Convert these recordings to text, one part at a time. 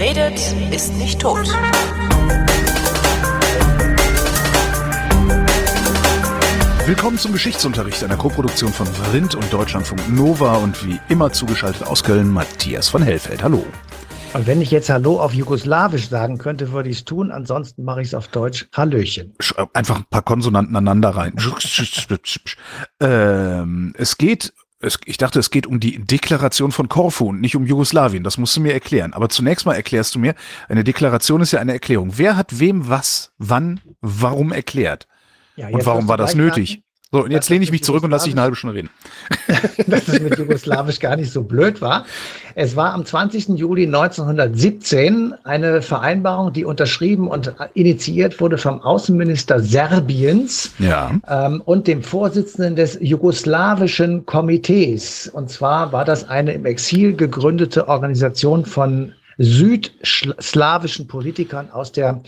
Wer redet, ist nicht tot. Willkommen zum Geschichtsunterricht einer Koproduktion von Vrindt und Deutschlandfunk Nova und wie immer zugeschaltet aus Köln Matthias von Hellfeld. Hallo. Und wenn ich jetzt Hallo auf Jugoslawisch sagen könnte, würde ich es tun. Ansonsten mache ich es auf Deutsch Hallöchen. Einfach ein paar Konsonanten aneinander rein. ähm, es geht es, ich dachte, es geht um die Deklaration von Korfu und nicht um Jugoslawien. Das musst du mir erklären. Aber zunächst mal erklärst du mir, eine Deklaration ist ja eine Erklärung. Wer hat wem was, wann, warum erklärt? Ja, und warum war das nötig? So, und jetzt lehne ich mich zurück und lasse dich eine halbe Stunde reden. dass es mit Jugoslawisch gar nicht so blöd war. Es war am 20. Juli 1917 eine Vereinbarung, die unterschrieben und initiiert wurde vom Außenminister Serbiens ja. ähm, und dem Vorsitzenden des jugoslawischen Komitees. Und zwar war das eine im Exil gegründete Organisation von südslawischen Politikern aus der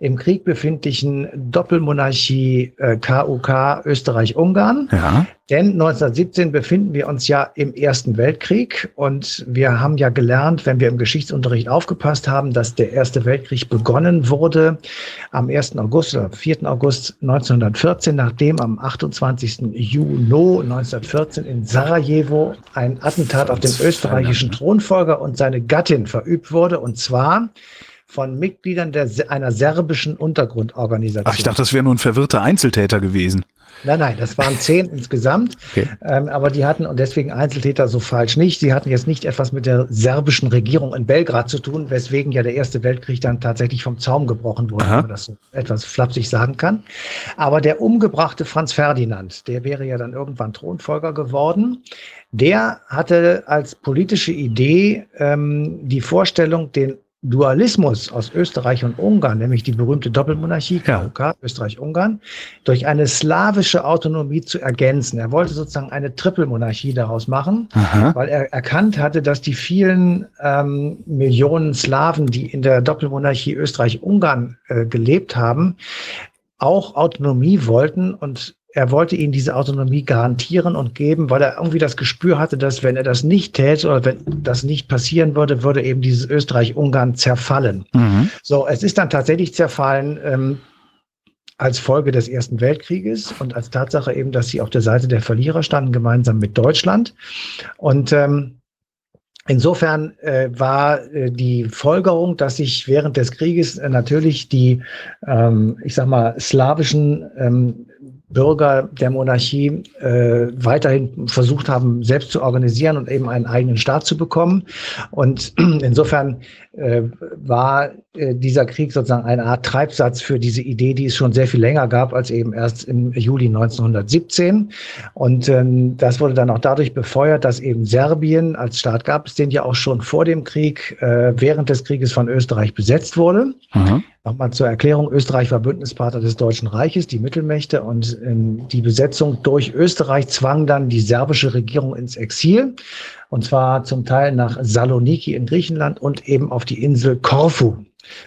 im Krieg befindlichen Doppelmonarchie äh, KUK Österreich-Ungarn. Ja. Denn 1917 befinden wir uns ja im Ersten Weltkrieg und wir haben ja gelernt, wenn wir im Geschichtsunterricht aufgepasst haben, dass der Erste Weltkrieg begonnen wurde am 1. August oder 4. August 1914, nachdem am 28. Juni 1914 in Sarajevo ein Attentat auf den österreichischen Thronfolger und seine Gattin verübt wurde und zwar von Mitgliedern der, einer serbischen Untergrundorganisation. Ach, ich dachte, das wäre nur ein verwirrter Einzeltäter gewesen. Nein, nein, das waren zehn insgesamt. Okay. Ähm, aber die hatten, und deswegen Einzeltäter so falsch nicht, sie hatten jetzt nicht etwas mit der serbischen Regierung in Belgrad zu tun, weswegen ja der Erste Weltkrieg dann tatsächlich vom Zaum gebrochen wurde, Aha. wenn man das so etwas flapsig sagen kann. Aber der umgebrachte Franz Ferdinand, der wäre ja dann irgendwann Thronfolger geworden. Der hatte als politische Idee ähm, die Vorstellung, den Dualismus aus Österreich und Ungarn, nämlich die berühmte Doppelmonarchie, KUK, ja. Österreich-Ungarn, durch eine slawische Autonomie zu ergänzen. Er wollte sozusagen eine Trippelmonarchie daraus machen, Aha. weil er erkannt hatte, dass die vielen ähm, Millionen Slawen, die in der Doppelmonarchie Österreich-Ungarn äh, gelebt haben, auch Autonomie wollten und er wollte ihnen diese Autonomie garantieren und geben, weil er irgendwie das Gespür hatte, dass wenn er das nicht täte oder wenn das nicht passieren würde, würde eben dieses Österreich-Ungarn zerfallen. Mhm. So, es ist dann tatsächlich zerfallen. Ähm, als Folge des Ersten Weltkrieges und als Tatsache eben, dass sie auf der Seite der Verlierer standen, gemeinsam mit Deutschland. Und ähm, Insofern äh, war äh, die Folgerung, dass sich während des Krieges äh, natürlich die, ähm, ich sag mal, slawischen ähm, Bürger der Monarchie äh, weiterhin versucht haben, selbst zu organisieren und eben einen eigenen Staat zu bekommen. Und insofern äh, war dieser Krieg sozusagen eine Art Treibsatz für diese Idee, die es schon sehr viel länger gab als eben erst im Juli 1917. Und ähm, das wurde dann auch dadurch befeuert, dass eben Serbien als Staat gab es den ja auch schon vor dem Krieg, äh, während des Krieges von Österreich besetzt wurde. Mhm. Nochmal zur Erklärung, Österreich war Bündnispartner des Deutschen Reiches, die Mittelmächte und ähm, die Besetzung durch Österreich zwang dann die serbische Regierung ins Exil und zwar zum Teil nach Saloniki in Griechenland und eben auf die Insel Korfu.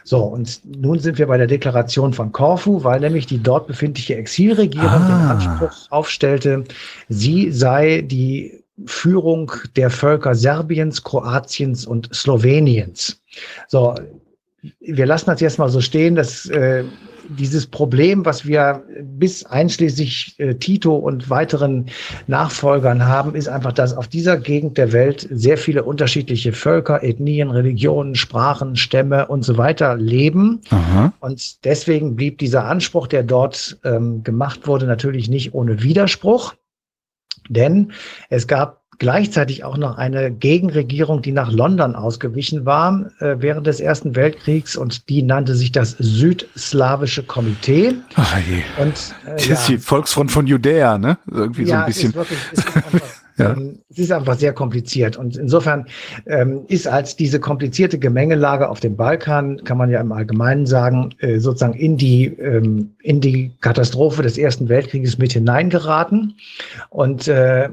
So, und nun sind wir bei der Deklaration von Korfu, weil nämlich die dort befindliche Exilregierung ah. den Anspruch aufstellte, sie sei die Führung der Völker Serbiens, Kroatiens und Sloweniens. So, wir lassen das jetzt mal so stehen, dass äh, dieses Problem, was wir bis einschließlich äh, Tito und weiteren Nachfolgern haben, ist einfach, dass auf dieser Gegend der Welt sehr viele unterschiedliche Völker, Ethnien, Religionen, Sprachen, Stämme und so weiter leben. Aha. Und deswegen blieb dieser Anspruch, der dort ähm, gemacht wurde, natürlich nicht ohne Widerspruch. Denn es gab gleichzeitig auch noch eine Gegenregierung, die nach London ausgewichen war äh, während des Ersten Weltkriegs und die nannte sich das Südslawische Komitee. Ach je. Und, äh, das ist ja. die Volksfront von Judäa, ne? Irgendwie ja, so ein bisschen. Es ist wirklich, ist einfach, ja. ähm, es ist einfach sehr kompliziert. Und insofern ähm, ist als diese komplizierte Gemengelage auf dem Balkan, kann man ja im Allgemeinen sagen, äh, sozusagen in die, ähm, in die Katastrophe des Ersten Weltkrieges mit hineingeraten. Und äh,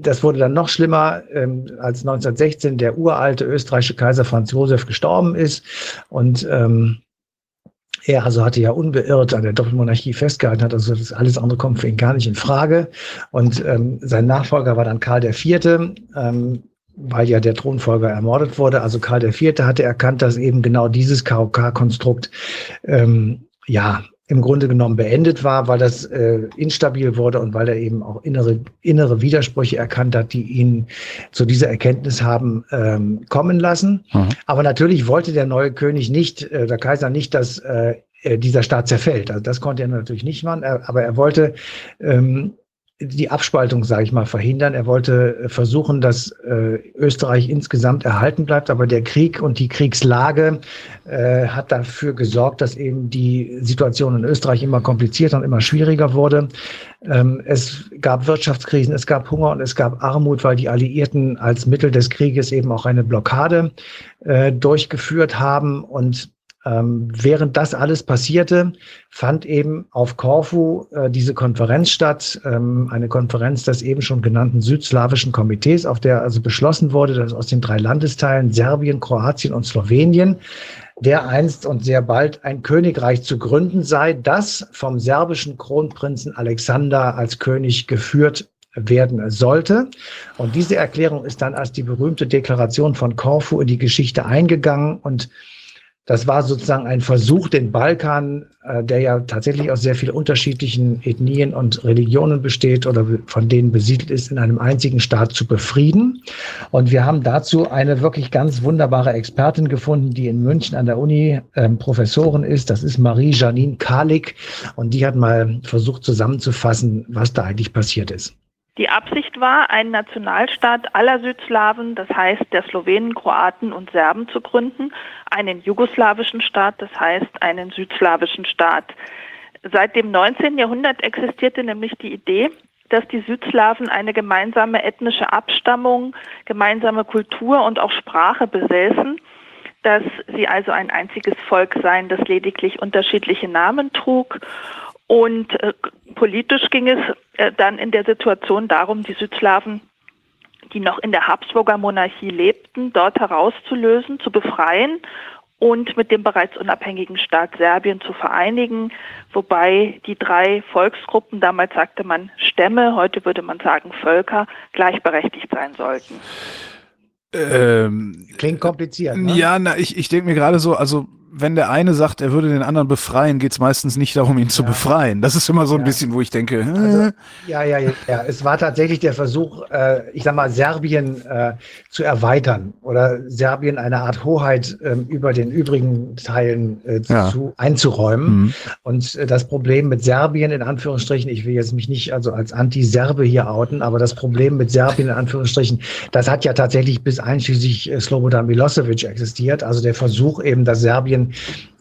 das wurde dann noch schlimmer, ähm, als 1916 der uralte österreichische Kaiser Franz Josef gestorben ist und ähm, er also hatte ja unbeirrt an der Doppelmonarchie festgehalten, hat also das alles andere kommt für ihn gar nicht in Frage. Und ähm, sein Nachfolger war dann Karl IV. Ähm, weil ja der Thronfolger ermordet wurde. Also Karl IV. hatte erkannt, dass eben genau dieses KOK-Konstrukt ähm, ja im Grunde genommen beendet war, weil das äh, instabil wurde und weil er eben auch innere, innere Widersprüche erkannt hat, die ihn zu dieser Erkenntnis haben ähm, kommen lassen. Mhm. Aber natürlich wollte der neue König nicht, äh, der Kaiser nicht, dass äh, dieser Staat zerfällt. Also das konnte er natürlich nicht machen, aber er wollte ähm, die Abspaltung, sage ich mal, verhindern. Er wollte äh, versuchen, dass äh, Österreich insgesamt erhalten bleibt, aber der Krieg und die Kriegslage äh, hat dafür gesorgt, dass eben die Situation in Österreich immer komplizierter und immer schwieriger wurde. Ähm, es gab Wirtschaftskrisen, es gab Hunger und es gab Armut, weil die Alliierten als Mittel des Krieges eben auch eine Blockade äh, durchgeführt haben und ähm, während das alles passierte, fand eben auf Korfu äh, diese Konferenz statt, ähm, eine Konferenz des eben schon genannten südslawischen Komitees, auf der also beschlossen wurde, dass aus den drei Landesteilen Serbien, Kroatien und Slowenien der einst und sehr bald ein Königreich zu gründen sei, das vom serbischen Kronprinzen Alexander als König geführt werden sollte. Und diese Erklärung ist dann als die berühmte Deklaration von Korfu in die Geschichte eingegangen und das war sozusagen ein Versuch, den Balkan, äh, der ja tatsächlich aus sehr vielen unterschiedlichen Ethnien und Religionen besteht oder von denen besiedelt ist, in einem einzigen Staat zu befrieden. Und wir haben dazu eine wirklich ganz wunderbare Expertin gefunden, die in München an der Uni ähm, Professorin ist. Das ist Marie-Janine Kalik. Und die hat mal versucht zusammenzufassen, was da eigentlich passiert ist. Die Absicht war, einen Nationalstaat aller Südslawen, das heißt der Slowenen, Kroaten und Serben zu gründen, einen jugoslawischen Staat, das heißt einen südslawischen Staat. Seit dem 19. Jahrhundert existierte nämlich die Idee, dass die Südslawen eine gemeinsame ethnische Abstammung, gemeinsame Kultur und auch Sprache besäßen, dass sie also ein einziges Volk seien, das lediglich unterschiedliche Namen trug und äh, politisch ging es äh, dann in der Situation darum, die Südslawen, die noch in der Habsburger Monarchie lebten, dort herauszulösen, zu befreien und mit dem bereits unabhängigen Staat Serbien zu vereinigen, wobei die drei Volksgruppen, damals sagte man Stämme, heute würde man sagen Völker, gleichberechtigt sein sollten. Ähm, Klingt kompliziert. Ne? Ja, na, ich, ich denke mir gerade so, also wenn der eine sagt, er würde den anderen befreien, geht es meistens nicht darum, ihn zu befreien. Das ist immer so ein ja. bisschen, wo ich denke. Äh. Also, ja, ja, ja, ja. Es war tatsächlich der Versuch, äh, ich sag mal, Serbien äh, zu erweitern oder Serbien eine Art Hoheit äh, über den übrigen Teilen äh, ja. zu, einzuräumen. Mhm. Und äh, das Problem mit Serbien, in Anführungsstrichen, ich will jetzt mich nicht also als Anti-Serbe hier outen, aber das Problem mit Serbien, in Anführungsstrichen, das hat ja tatsächlich bis einschließlich äh, Slobodan Milosevic existiert. Also der Versuch eben, dass Serbien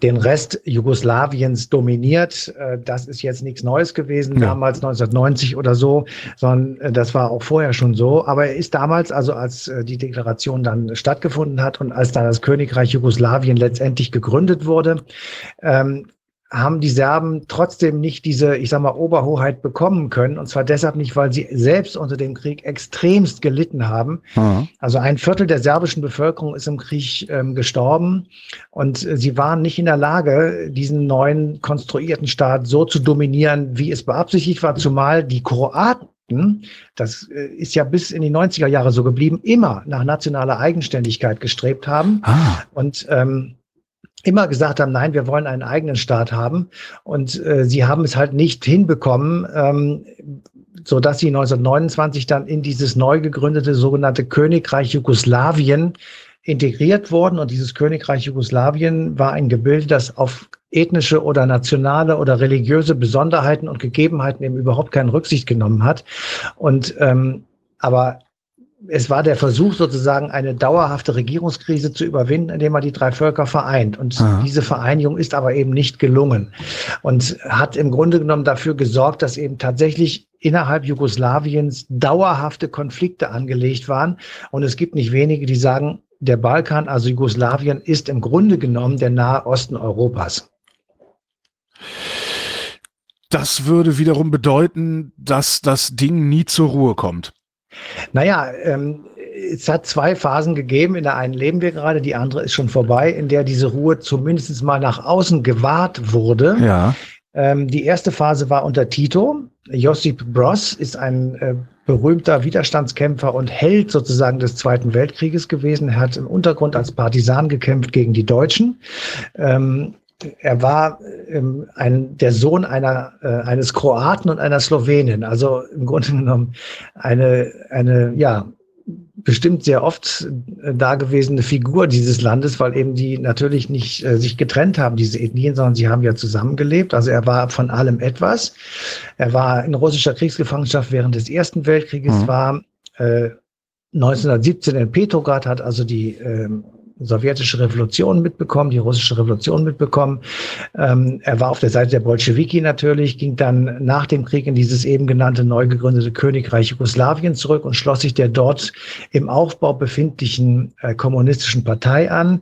den Rest Jugoslawiens dominiert. Äh, das ist jetzt nichts Neues gewesen, ja. damals 1990 oder so, sondern äh, das war auch vorher schon so. Aber er ist damals, also als äh, die Deklaration dann stattgefunden hat und als dann das Königreich Jugoslawien letztendlich gegründet wurde, ähm, haben die Serben trotzdem nicht diese, ich sag mal, Oberhoheit bekommen können. Und zwar deshalb nicht, weil sie selbst unter dem Krieg extremst gelitten haben. Mhm. Also ein Viertel der serbischen Bevölkerung ist im Krieg ähm, gestorben. Und äh, sie waren nicht in der Lage, diesen neuen konstruierten Staat so zu dominieren, wie es beabsichtigt war, zumal die Kroaten das äh, ist ja bis in die 90er Jahre so geblieben, immer nach nationaler Eigenständigkeit gestrebt haben. Ah. Und ähm, immer gesagt haben, nein, wir wollen einen eigenen Staat haben. Und äh, sie haben es halt nicht hinbekommen, ähm, so dass sie 1929 dann in dieses neu gegründete sogenannte Königreich Jugoslawien integriert wurden. Und dieses Königreich Jugoslawien war ein Gebilde, das auf ethnische oder nationale oder religiöse Besonderheiten und Gegebenheiten eben überhaupt keine Rücksicht genommen hat. Und ähm, aber es war der Versuch sozusagen eine dauerhafte Regierungskrise zu überwinden, indem man die drei Völker vereint. Und Aha. diese Vereinigung ist aber eben nicht gelungen und hat im Grunde genommen dafür gesorgt, dass eben tatsächlich innerhalb Jugoslawiens dauerhafte Konflikte angelegt waren. Und es gibt nicht wenige, die sagen, der Balkan, also Jugoslawien, ist im Grunde genommen der Nahe Osten Europas. Das würde wiederum bedeuten, dass das Ding nie zur Ruhe kommt. Naja, ähm, es hat zwei Phasen gegeben. In der einen leben wir gerade, die andere ist schon vorbei, in der diese Ruhe zumindest mal nach außen gewahrt wurde. Ja. Ähm, die erste Phase war unter Tito. Josip Broz ist ein äh, berühmter Widerstandskämpfer und Held sozusagen des Zweiten Weltkrieges gewesen. Er hat im Untergrund als Partisan gekämpft gegen die Deutschen. Ähm, er war ähm, ein, der Sohn einer, äh, eines Kroaten und einer Slowenin. Also im Grunde genommen eine, eine, ja, bestimmt sehr oft äh, dagewesene Figur dieses Landes, weil eben die natürlich nicht äh, sich getrennt haben, diese Ethnien, sondern sie haben ja zusammengelebt. Also er war von allem etwas. Er war in russischer Kriegsgefangenschaft während des Ersten Weltkrieges, mhm. war äh, 1917 in Petrograd, hat also die ähm, sowjetische Revolution mitbekommen, die russische Revolution mitbekommen. Ähm, er war auf der Seite der Bolschewiki natürlich, ging dann nach dem Krieg in dieses eben genannte neu gegründete Königreich Jugoslawien zurück und schloss sich der dort im Aufbau befindlichen äh, kommunistischen Partei an.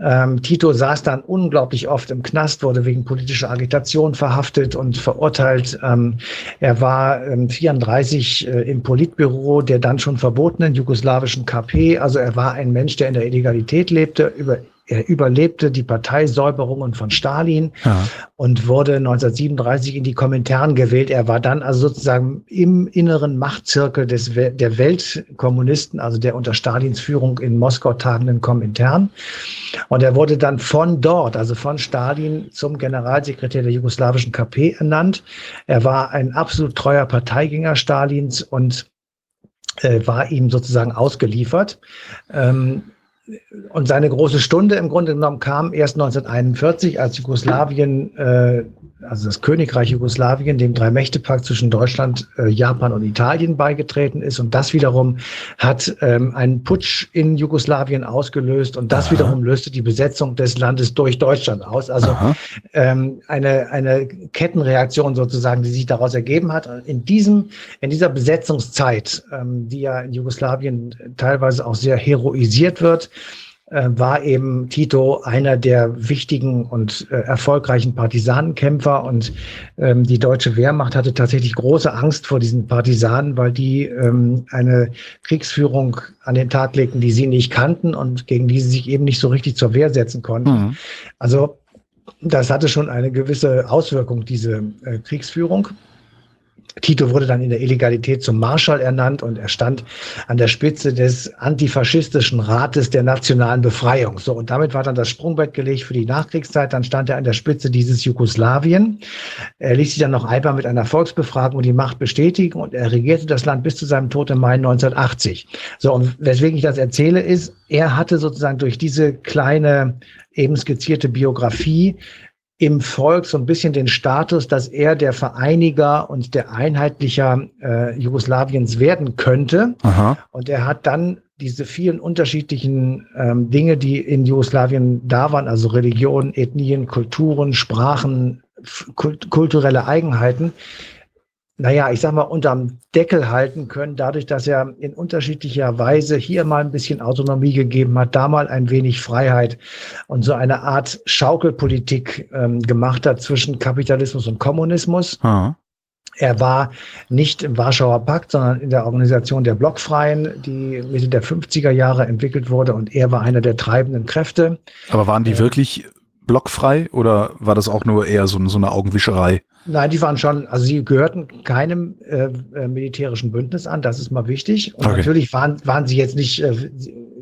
Ähm, Tito saß dann unglaublich oft im Knast, wurde wegen politischer Agitation verhaftet und verurteilt. Ähm, er war ähm, 34 äh, im Politbüro der dann schon verbotenen jugoslawischen KP. Also er war ein Mensch, der in der Illegalität lebte, über er überlebte die Parteisäuberungen von Stalin ja. und wurde 1937 in die Kommentaren gewählt. Er war dann also sozusagen im inneren Machtzirkel des, der Weltkommunisten, also der unter Stalins Führung in Moskau tagenden Komintern. Und er wurde dann von dort, also von Stalin zum Generalsekretär der jugoslawischen KP ernannt. Er war ein absolut treuer Parteigänger Stalins und äh, war ihm sozusagen ausgeliefert. Ähm, und seine große Stunde im Grunde genommen kam erst 1941, als Jugoslawien, äh, also das Königreich Jugoslawien, dem Drei-Mächte-Pakt zwischen Deutschland, äh, Japan und Italien beigetreten ist. Und das wiederum hat ähm, einen Putsch in Jugoslawien ausgelöst. Und das Aha. wiederum löste die Besetzung des Landes durch Deutschland aus. Also ähm, eine, eine Kettenreaktion sozusagen, die sich daraus ergeben hat. In diesem, in dieser Besetzungszeit, ähm, die ja in Jugoslawien teilweise auch sehr heroisiert wird, äh, war eben Tito einer der wichtigen und äh, erfolgreichen Partisanenkämpfer und ähm, die deutsche Wehrmacht hatte tatsächlich große Angst vor diesen Partisanen, weil die ähm, eine Kriegsführung an den Tag legten, die sie nicht kannten und gegen die sie sich eben nicht so richtig zur Wehr setzen konnten. Mhm. Also das hatte schon eine gewisse Auswirkung, diese äh, Kriegsführung. Tito wurde dann in der Illegalität zum Marschall ernannt und er stand an der Spitze des antifaschistischen Rates der nationalen Befreiung. So, und damit war dann das Sprungbrett gelegt für die Nachkriegszeit. Dann stand er an der Spitze dieses Jugoslawien. Er ließ sich dann noch einmal mit einer Volksbefragung die Macht bestätigen und er regierte das Land bis zu seinem Tod im Mai 1980. So, und weswegen ich das erzähle, ist, er hatte sozusagen durch diese kleine eben skizzierte Biografie im Volk so ein bisschen den Status, dass er der Vereiniger und der Einheitlicher äh, Jugoslawiens werden könnte. Aha. Und er hat dann diese vielen unterschiedlichen ähm, Dinge, die in Jugoslawien da waren, also Religionen, Ethnien, Kulturen, Sprachen, kult kulturelle Eigenheiten, naja, ich sag mal, unterm Deckel halten können, dadurch, dass er in unterschiedlicher Weise hier mal ein bisschen Autonomie gegeben hat, da mal ein wenig Freiheit und so eine Art Schaukelpolitik ähm, gemacht hat zwischen Kapitalismus und Kommunismus. Aha. Er war nicht im Warschauer Pakt, sondern in der Organisation der Blockfreien, die Mitte der 50er Jahre entwickelt wurde und er war einer der treibenden Kräfte. Aber waren die äh, wirklich blockfrei oder war das auch nur eher so, so eine Augenwischerei? Nein, die waren schon, also sie gehörten keinem äh, äh, militärischen Bündnis an, das ist mal wichtig. Und okay. natürlich waren, waren sie jetzt nicht, äh,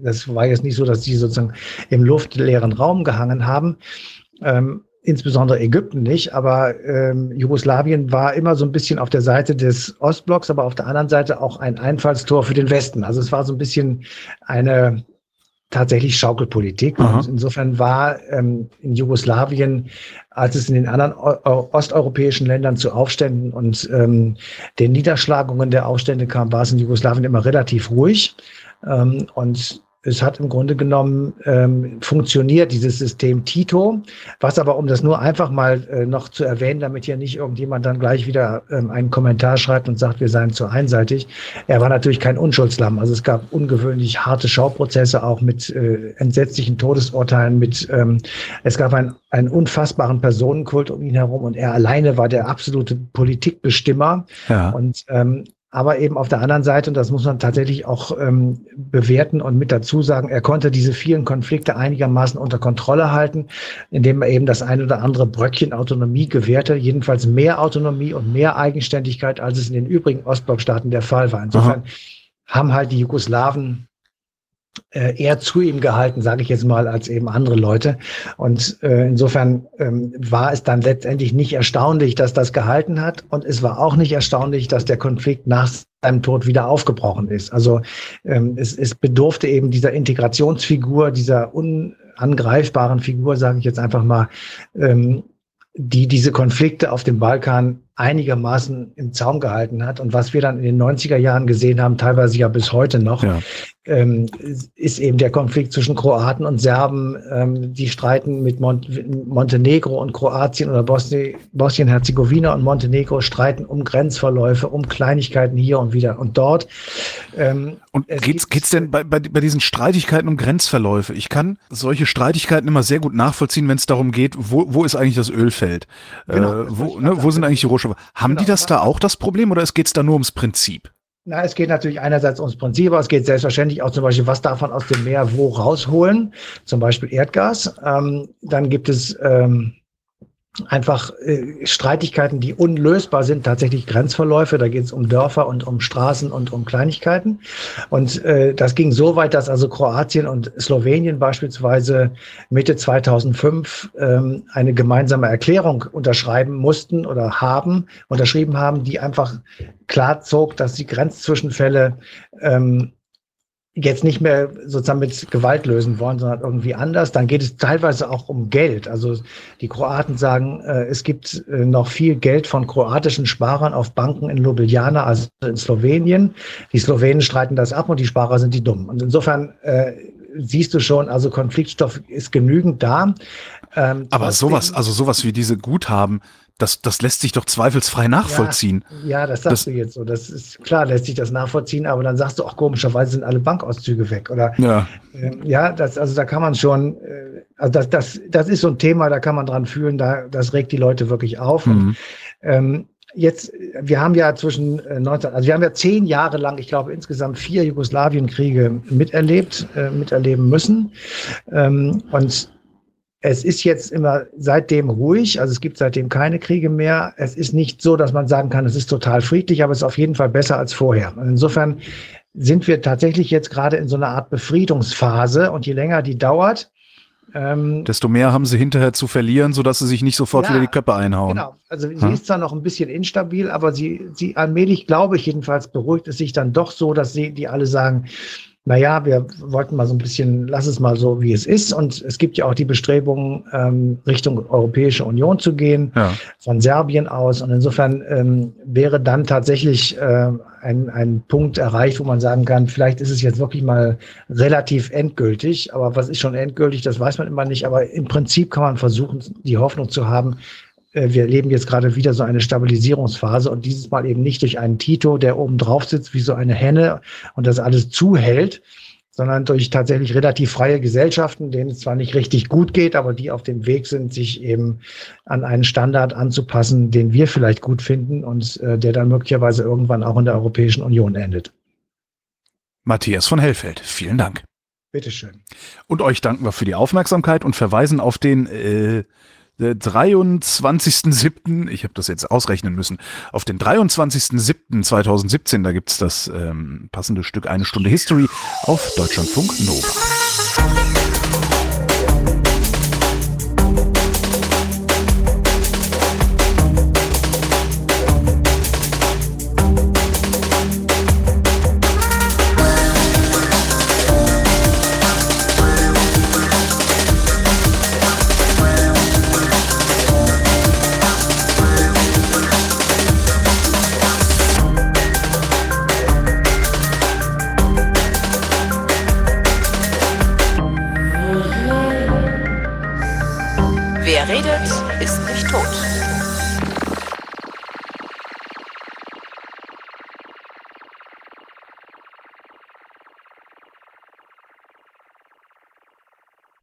das war jetzt nicht so, dass sie sozusagen im luftleeren Raum gehangen haben. Ähm, insbesondere Ägypten nicht, aber ähm, Jugoslawien war immer so ein bisschen auf der Seite des Ostblocks, aber auf der anderen Seite auch ein Einfallstor für den Westen. Also es war so ein bisschen eine tatsächlich Schaukelpolitik. Insofern war ähm, in Jugoslawien, als es in den anderen osteuropäischen Ländern zu Aufständen und ähm, den Niederschlagungen der Aufstände kam, war es in Jugoslawien immer relativ ruhig. Ähm, und es hat im Grunde genommen ähm, funktioniert, dieses System Tito, was aber, um das nur einfach mal äh, noch zu erwähnen, damit hier nicht irgendjemand dann gleich wieder ähm, einen Kommentar schreibt und sagt, wir seien zu einseitig. Er war natürlich kein Unschuldslamm. Also es gab ungewöhnlich harte Schauprozesse, auch mit äh, entsetzlichen Todesurteilen, mit ähm, es gab ein, einen unfassbaren Personenkult um ihn herum und er alleine war der absolute Politikbestimmer. Ja. Und ähm, aber eben auf der anderen Seite, und das muss man tatsächlich auch ähm, bewerten und mit dazu sagen, er konnte diese vielen Konflikte einigermaßen unter Kontrolle halten, indem er eben das ein oder andere Bröckchen Autonomie gewährte, jedenfalls mehr Autonomie und mehr Eigenständigkeit, als es in den übrigen Ostblockstaaten der Fall war. Insofern Aha. haben halt die Jugoslawen eher zu ihm gehalten, sage ich jetzt mal, als eben andere Leute. Und äh, insofern ähm, war es dann letztendlich nicht erstaunlich, dass das gehalten hat. Und es war auch nicht erstaunlich, dass der Konflikt nach seinem Tod wieder aufgebrochen ist. Also ähm, es, es bedurfte eben dieser Integrationsfigur, dieser unangreifbaren Figur, sage ich jetzt einfach mal, ähm, die diese Konflikte auf dem Balkan einigermaßen im Zaum gehalten hat. Und was wir dann in den 90er Jahren gesehen haben, teilweise ja bis heute noch, ja. Ähm, ist eben der Konflikt zwischen Kroaten und Serben. Ähm, die streiten mit Mont Montenegro und Kroatien oder Bosnien-Herzegowina und Montenegro streiten um Grenzverläufe, um Kleinigkeiten hier und wieder und dort. Ähm, und geht's, geht's denn bei, bei, bei diesen Streitigkeiten um Grenzverläufe? Ich kann solche Streitigkeiten immer sehr gut nachvollziehen, wenn es darum geht, wo, wo ist eigentlich das Ölfeld? Genau, äh, wo, ne, wo sind eigentlich die Rohstoffe? Rohstoffe. Haben genau. die das da auch das Problem oder geht es da nur ums Prinzip? Na, es geht natürlich einerseits ums Prinzip, aber es geht selbstverständlich auch zum Beispiel, was darf man aus dem Meer wo rausholen, zum Beispiel Erdgas. Ähm, dann gibt es ähm, einfach äh, Streitigkeiten, die unlösbar sind, tatsächlich Grenzverläufe. Da geht es um Dörfer und um Straßen und um Kleinigkeiten. Und äh, das ging so weit, dass also Kroatien und Slowenien beispielsweise Mitte 2005 ähm, eine gemeinsame Erklärung unterschreiben mussten oder haben, unterschrieben haben, die einfach klar zog, dass die Grenzzwischenfälle ähm, jetzt nicht mehr sozusagen mit Gewalt lösen wollen, sondern irgendwie anders. Dann geht es teilweise auch um Geld. Also die Kroaten sagen, äh, es gibt äh, noch viel Geld von kroatischen Sparern auf Banken in Ljubljana, also in Slowenien. Die Slowenen streiten das ab und die Sparer sind die Dummen. Und insofern äh, siehst du schon, also Konfliktstoff ist genügend da. Ähm, Aber sowas, also sowas wie diese Guthaben, das, das lässt sich doch zweifelsfrei nachvollziehen. Ja, ja das sagst das, du jetzt so. Das ist klar, lässt sich das nachvollziehen, aber dann sagst du auch komischerweise sind alle Bankauszüge weg. Oder ja, äh, ja das, also da kann man schon, äh, also das, das, das ist so ein Thema, da kann man dran fühlen, da, das regt die Leute wirklich auf. Mhm. Und, ähm, jetzt, wir haben ja zwischen 19, äh, also wir haben ja zehn Jahre lang, ich glaube insgesamt vier Jugoslawienkriege miterlebt, äh, miterleben müssen. Ähm, und es ist jetzt immer seitdem ruhig, also es gibt seitdem keine Kriege mehr. Es ist nicht so, dass man sagen kann, es ist total friedlich, aber es ist auf jeden Fall besser als vorher. Insofern sind wir tatsächlich jetzt gerade in so einer Art Befriedungsphase und je länger die dauert, ähm, desto mehr haben sie hinterher zu verlieren, sodass sie sich nicht sofort ja, wieder die Köpfe einhauen. Genau. Also sie hm? ist zwar noch ein bisschen instabil, aber sie, sie allmählich, glaube ich jedenfalls, beruhigt es sich dann doch so, dass sie, die alle sagen, naja, wir wollten mal so ein bisschen, lass es mal so, wie es ist. Und es gibt ja auch die Bestrebungen, ähm, Richtung Europäische Union zu gehen, ja. von Serbien aus. Und insofern ähm, wäre dann tatsächlich äh, ein, ein Punkt erreicht, wo man sagen kann, vielleicht ist es jetzt wirklich mal relativ endgültig. Aber was ist schon endgültig, das weiß man immer nicht. Aber im Prinzip kann man versuchen, die Hoffnung zu haben, wir erleben jetzt gerade wieder so eine Stabilisierungsphase und dieses Mal eben nicht durch einen Tito, der oben drauf sitzt wie so eine Henne und das alles zuhält, sondern durch tatsächlich relativ freie Gesellschaften, denen es zwar nicht richtig gut geht, aber die auf dem Weg sind, sich eben an einen Standard anzupassen, den wir vielleicht gut finden und äh, der dann möglicherweise irgendwann auch in der Europäischen Union endet. Matthias von Hellfeld, vielen Dank. Bitteschön. Und euch danken wir für die Aufmerksamkeit und verweisen auf den äh, 23.07., ich habe das jetzt ausrechnen müssen, auf den 23.07.2017, da gibt's das ähm, passende Stück Eine Stunde History auf Deutschlandfunk Nova.